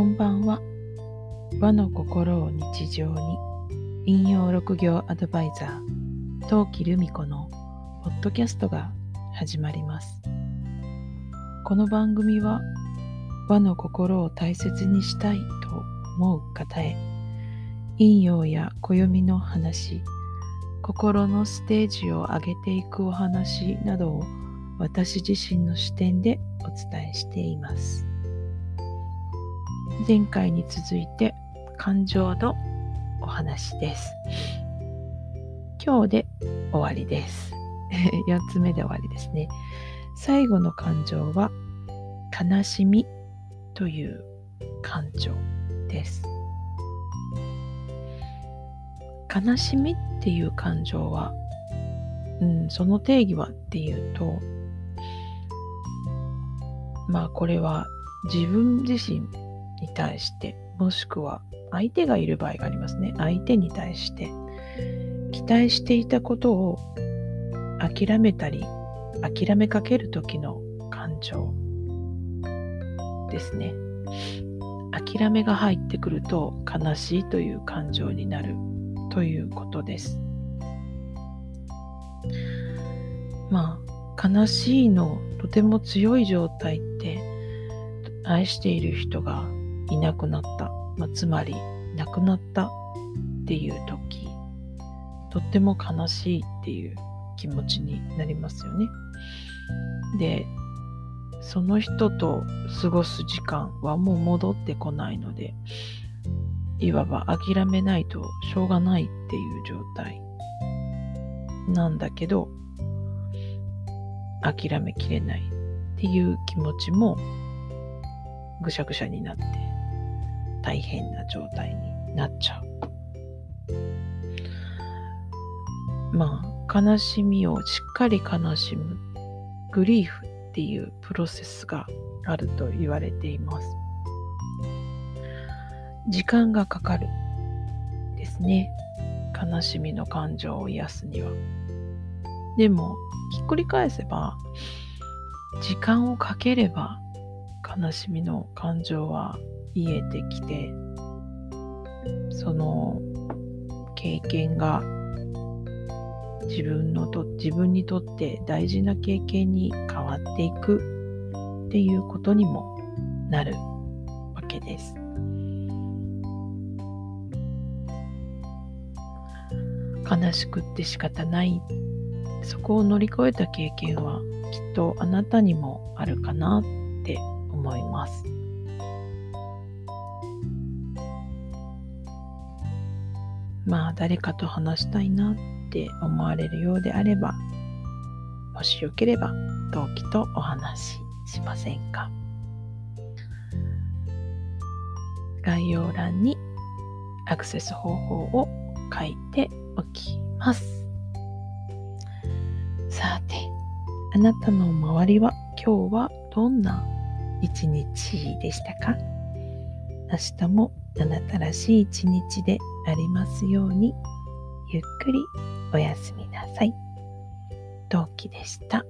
こんばんは。和の心を日常に。引用六行アドバイザー陶器留美子のポッドキャストが始まります。この番組は和の心を大切にしたいと思う方へ引用や暦の話心のステージを上げていくお話などを私自身の視点でお伝えしています。前回に続いて感情のお話です。今日で終わりです。4つ目で終わりですね。最後の感情は悲しみという感情です。悲しみっていう感情は、うん、その定義はっていうとまあこれは自分自身に対してもしくは相手がいる場合がありますね。相手に対して期待していたことを諦めたり諦めかける時の感情ですね。諦めが入ってくると悲しいという感情になるということです。まあ悲しいのとても強い状態って愛している人がいなくなった、まあ、つまり亡くなったっていう時とっても悲しいっていう気持ちになりますよね。でその人と過ごす時間はもう戻ってこないのでいわば諦めないとしょうがないっていう状態なんだけど諦めきれないっていう気持ちもぐしゃぐしゃになって大変な状態になっちゃう。まあ悲しみをしっかり悲しむグリーフっていうプロセスがあると言われています。時間がかかるですね。悲しみの感情を癒すには。でも、ひっくり返せば、時間をかければ悲しみの感情は癒えてきてその経験が自分のと自分にとって大事な経験に変わっていくっていうことにもなるわけです。悲しくって仕方ないそこを乗り越えた経験はきっとあなたにもあるかなって思います。まあ誰かと話したいなって思われるようであればもしよければ同期とお話ししませんか？概要欄にアクセス方法を書いておきます。さて、あなたの周りは今日はどんな一日でしたか？明日もあなたらしい一日でありますようにゆっくりおやすみなさい。同期でした。